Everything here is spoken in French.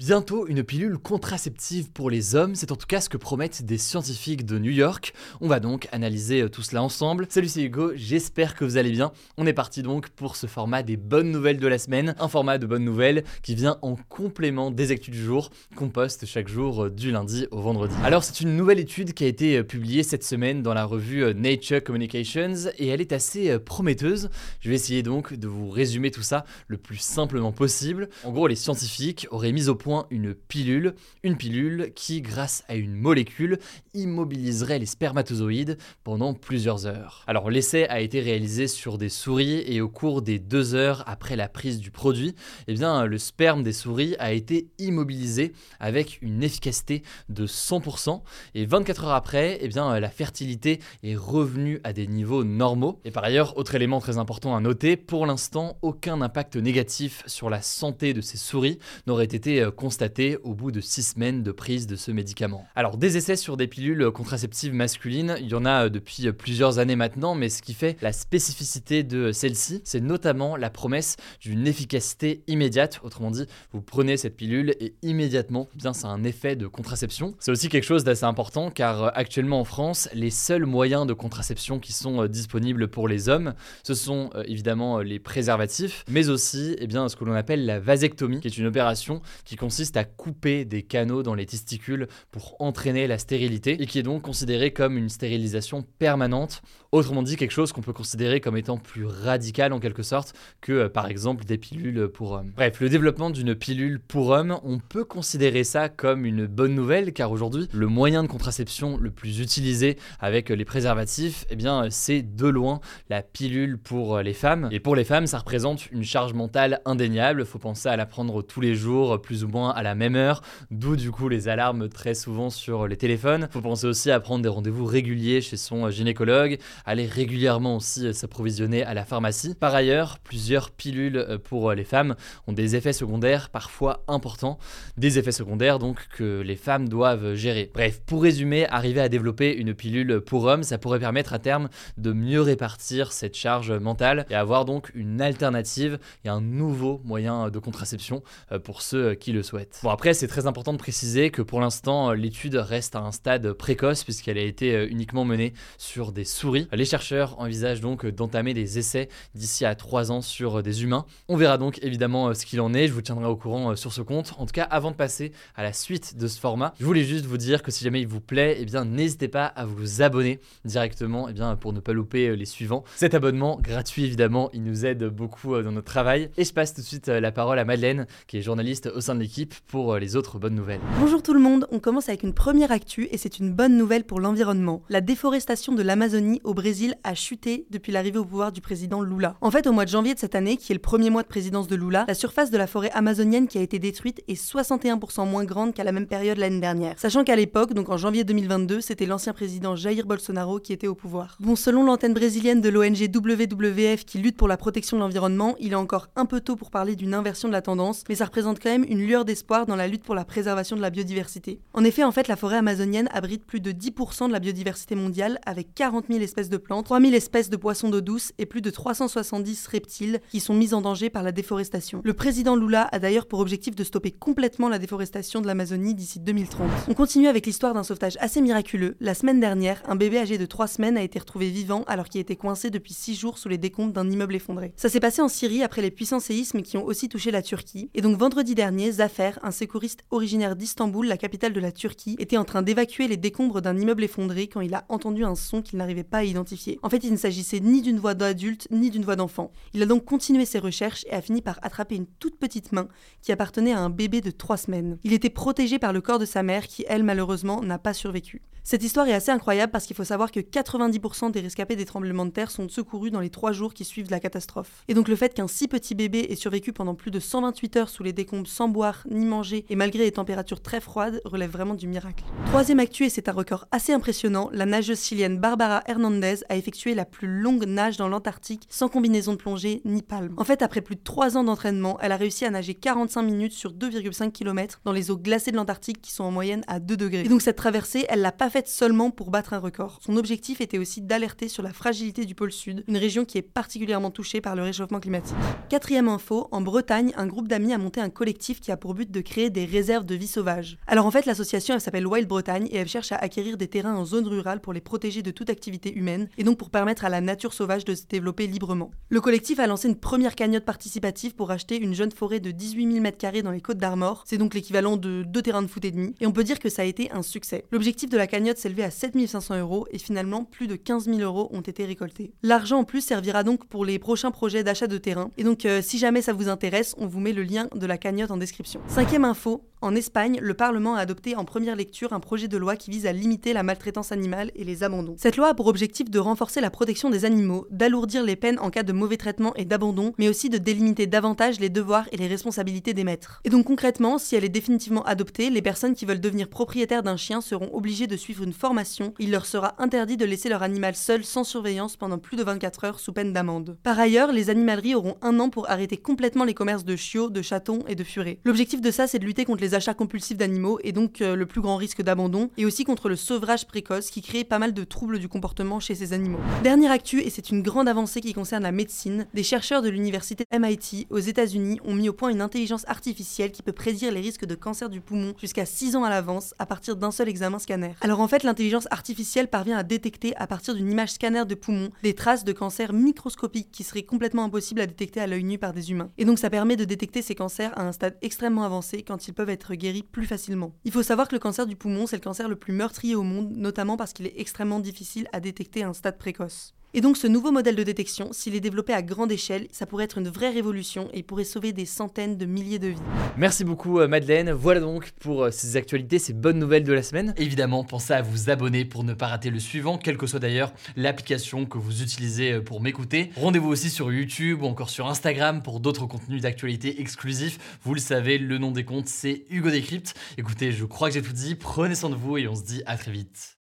Bientôt une pilule contraceptive pour les hommes, c'est en tout cas ce que promettent des scientifiques de New York. On va donc analyser euh, tout cela ensemble. Salut c'est Hugo, j'espère que vous allez bien. On est parti donc pour ce format des bonnes nouvelles de la semaine, un format de bonnes nouvelles qui vient en complément des actus du jour qu'on poste chaque jour euh, du lundi au vendredi. Alors c'est une nouvelle étude qui a été euh, publiée cette semaine dans la revue Nature Communications et elle est assez prometteuse. Je vais essayer donc de vous résumer tout ça le plus simplement possible. En gros les scientifiques auraient mis au point une pilule, une pilule qui, grâce à une molécule, immobiliserait les spermatozoïdes pendant plusieurs heures. Alors l'essai a été réalisé sur des souris et au cours des deux heures après la prise du produit, eh bien, le sperme des souris a été immobilisé avec une efficacité de 100% et 24 heures après, eh bien, la fertilité est revenue à des niveaux normaux. Et par ailleurs, autre élément très important à noter, pour l'instant, aucun impact négatif sur la santé de ces souris n'aurait été constaté au bout de 6 semaines de prise de ce médicament. Alors des essais sur des pilules contraceptives masculines, il y en a depuis plusieurs années maintenant, mais ce qui fait la spécificité de celle-ci, c'est notamment la promesse d'une efficacité immédiate. Autrement dit, vous prenez cette pilule et immédiatement, eh bien, a un effet de contraception. C'est aussi quelque chose d'assez important car actuellement en France, les seuls moyens de contraception qui sont disponibles pour les hommes, ce sont évidemment les préservatifs, mais aussi eh bien, ce que l'on appelle la vasectomie, qui est une opération qui consiste à couper des canaux dans les testicules pour entraîner la stérilité et qui est donc considéré comme une stérilisation permanente. Autrement dit, quelque chose qu'on peut considérer comme étant plus radical en quelque sorte que euh, par exemple des pilules pour hommes. Bref, le développement d'une pilule pour hommes, on peut considérer ça comme une bonne nouvelle car aujourd'hui, le moyen de contraception le plus utilisé avec les préservatifs, eh bien c'est de loin la pilule pour les femmes. Et pour les femmes, ça représente une charge mentale indéniable. Faut penser à la prendre tous les jours, plus ou moins à la même heure, d'où du coup les alarmes très souvent sur les téléphones. Faut penser aussi à prendre des rendez-vous réguliers chez son euh, gynécologue, aller régulièrement aussi euh, s'approvisionner à la pharmacie. Par ailleurs, plusieurs pilules euh, pour les femmes ont des effets secondaires parfois importants, des effets secondaires donc que les femmes doivent gérer. Bref, pour résumer, arriver à développer une pilule pour hommes, ça pourrait permettre à terme de mieux répartir cette charge mentale et avoir donc une alternative et un nouveau moyen de contraception pour ceux qui le souhaite. Bon après c'est très important de préciser que pour l'instant euh, l'étude reste à un stade précoce puisqu'elle a été euh, uniquement menée sur des souris. Les chercheurs envisagent donc d'entamer des essais d'ici à 3 ans sur euh, des humains. On verra donc évidemment ce qu'il en est, je vous tiendrai au courant sur ce compte. En tout cas avant de passer à la suite de ce format, je voulais juste vous dire que si jamais il vous plaît, eh bien n'hésitez pas à vous abonner directement eh bien, pour ne pas louper les suivants. Cet abonnement gratuit évidemment, il nous aide beaucoup dans notre travail. Et je passe tout de suite la parole à Madeleine qui est journaliste au sein de l'équipe pour euh, les autres bonnes nouvelles. Bonjour tout le monde, on commence avec une première actu et c'est une bonne nouvelle pour l'environnement. La déforestation de l'Amazonie au Brésil a chuté depuis l'arrivée au pouvoir du président Lula. En fait, au mois de janvier de cette année, qui est le premier mois de présidence de Lula, la surface de la forêt amazonienne qui a été détruite est 61% moins grande qu'à la même période l'année dernière. Sachant qu'à l'époque, donc en janvier 2022, c'était l'ancien président Jair Bolsonaro qui était au pouvoir. Bon, selon l'antenne brésilienne de l'ONG WWF qui lutte pour la protection de l'environnement, il est encore un peu tôt pour parler d'une inversion de la tendance, mais ça représente quand même une lueur d'espoir dans la lutte pour la préservation de la biodiversité. En effet, en fait, la forêt amazonienne abrite plus de 10% de la biodiversité mondiale avec 40 000 espèces de plantes, 3 000 espèces de poissons d'eau douce et plus de 370 reptiles qui sont mis en danger par la déforestation. Le président Lula a d'ailleurs pour objectif de stopper complètement la déforestation de l'Amazonie d'ici 2030. On continue avec l'histoire d'un sauvetage assez miraculeux. La semaine dernière, un bébé âgé de 3 semaines a été retrouvé vivant alors qu'il était coincé depuis 6 jours sous les décombres d'un immeuble effondré. Ça s'est passé en Syrie après les puissants séismes qui ont aussi touché la Turquie. Et donc vendredi dernier, Un secouriste originaire d'Istanbul, la capitale de la Turquie, était en train d'évacuer les décombres d'un immeuble effondré quand il a entendu un son qu'il n'arrivait pas à identifier. En fait, il ne s'agissait ni d'une voix d'adulte ni d'une voix d'enfant. Il a donc continué ses recherches et a fini par attraper une toute petite main qui appartenait à un bébé de 3 semaines. Il était protégé par le corps de sa mère qui, elle, malheureusement, n'a pas survécu. Cette histoire est assez incroyable parce qu'il faut savoir que 90% des rescapés des tremblements de terre sont secourus dans les 3 jours qui suivent la catastrophe. Et donc le fait qu'un si petit bébé ait survécu pendant plus de 128 heures sous les décombres sans boire ni manger et malgré les températures très froides relève vraiment du miracle. Troisième actu, et c'est un record assez impressionnant, la nageuse chilienne Barbara Hernandez a effectué la plus longue nage dans l'Antarctique sans combinaison de plongée ni palme. En fait, après plus de 3 ans d'entraînement, elle a réussi à nager 45 minutes sur 2,5 km dans les eaux glacées de l'Antarctique qui sont en moyenne à 2 degrés. Et donc cette traversée, elle l'a pas faite seulement pour battre un record. Son objectif était aussi d'alerter sur la fragilité du pôle sud, une région qui est particulièrement touchée par le réchauffement climatique. Quatrième info, en Bretagne, un groupe d'amis a monté un collectif qui a pour but de créer des réserves de vie sauvage. Alors en fait, l'association elle s'appelle Wild Bretagne et elle cherche à acquérir des terrains en zone rurale pour les protéger de toute activité humaine et donc pour permettre à la nature sauvage de se développer librement. Le collectif a lancé une première cagnotte participative pour acheter une jeune forêt de 18 000 m2 dans les côtes d'Armor. C'est donc l'équivalent de deux terrains de foot et demi et on peut dire que ça a été un succès. L'objectif de la cagnotte s'élevait à 7500 euros et finalement plus de 15 000 euros ont été récoltés. L'argent en plus servira donc pour les prochains projets d'achat de terrain et donc euh, si jamais ça vous intéresse, on vous met le lien de la cagnotte en description. Cinquième info, en Espagne, le Parlement a adopté en première lecture un projet de loi qui vise à limiter la maltraitance animale et les abandons. Cette loi a pour objectif de renforcer la protection des animaux, d'alourdir les peines en cas de mauvais traitement et d'abandon, mais aussi de délimiter davantage les devoirs et les responsabilités des maîtres. Et donc concrètement, si elle est définitivement adoptée, les personnes qui veulent devenir propriétaires d'un chien seront obligées de suivre une formation. Il leur sera interdit de laisser leur animal seul sans surveillance pendant plus de 24 heures sous peine d'amende. Par ailleurs, les animaleries auront un an pour arrêter complètement les commerces de chiots, de chatons et de furets. L'objectif de ça, c'est de lutter contre les achats compulsifs d'animaux et donc euh, le plus grand risque d'abandon, et aussi contre le sevrage précoce qui crée pas mal de troubles du comportement chez ces animaux. Dernière actu, et c'est une grande avancée qui concerne la médecine, des chercheurs de l'université MIT aux États-Unis ont mis au point une intelligence artificielle qui peut prédire les risques de cancer du poumon jusqu'à 6 ans à l'avance à partir d'un seul examen scanner. Alors en fait, l'intelligence artificielle parvient à détecter à partir d'une image scanner de poumon des traces de cancer microscopiques qui seraient complètement impossibles à détecter à l'œil nu par des humains. Et donc ça permet de détecter ces cancers à un stade extrêmement avancé quand ils peuvent être guéris plus facilement. Il faut savoir que le cancer du poumon, c'est le cancer le plus meurtrier au monde, notamment parce qu'il est extrêmement difficile à détecter à un stade précoce. Et donc ce nouveau modèle de détection, s'il est développé à grande échelle, ça pourrait être une vraie révolution et pourrait sauver des centaines de milliers de vies. Merci beaucoup euh, Madeleine. Voilà donc pour euh, ces actualités, ces bonnes nouvelles de la semaine. Évidemment, pensez à vous abonner pour ne pas rater le suivant, quelle que soit d'ailleurs l'application que vous utilisez euh, pour m'écouter. Rendez-vous aussi sur YouTube ou encore sur Instagram pour d'autres contenus d'actualité exclusifs. Vous le savez, le nom des comptes c'est Hugo Décrypte. Écoutez, je crois que j'ai tout dit. Prenez soin de vous et on se dit à très vite.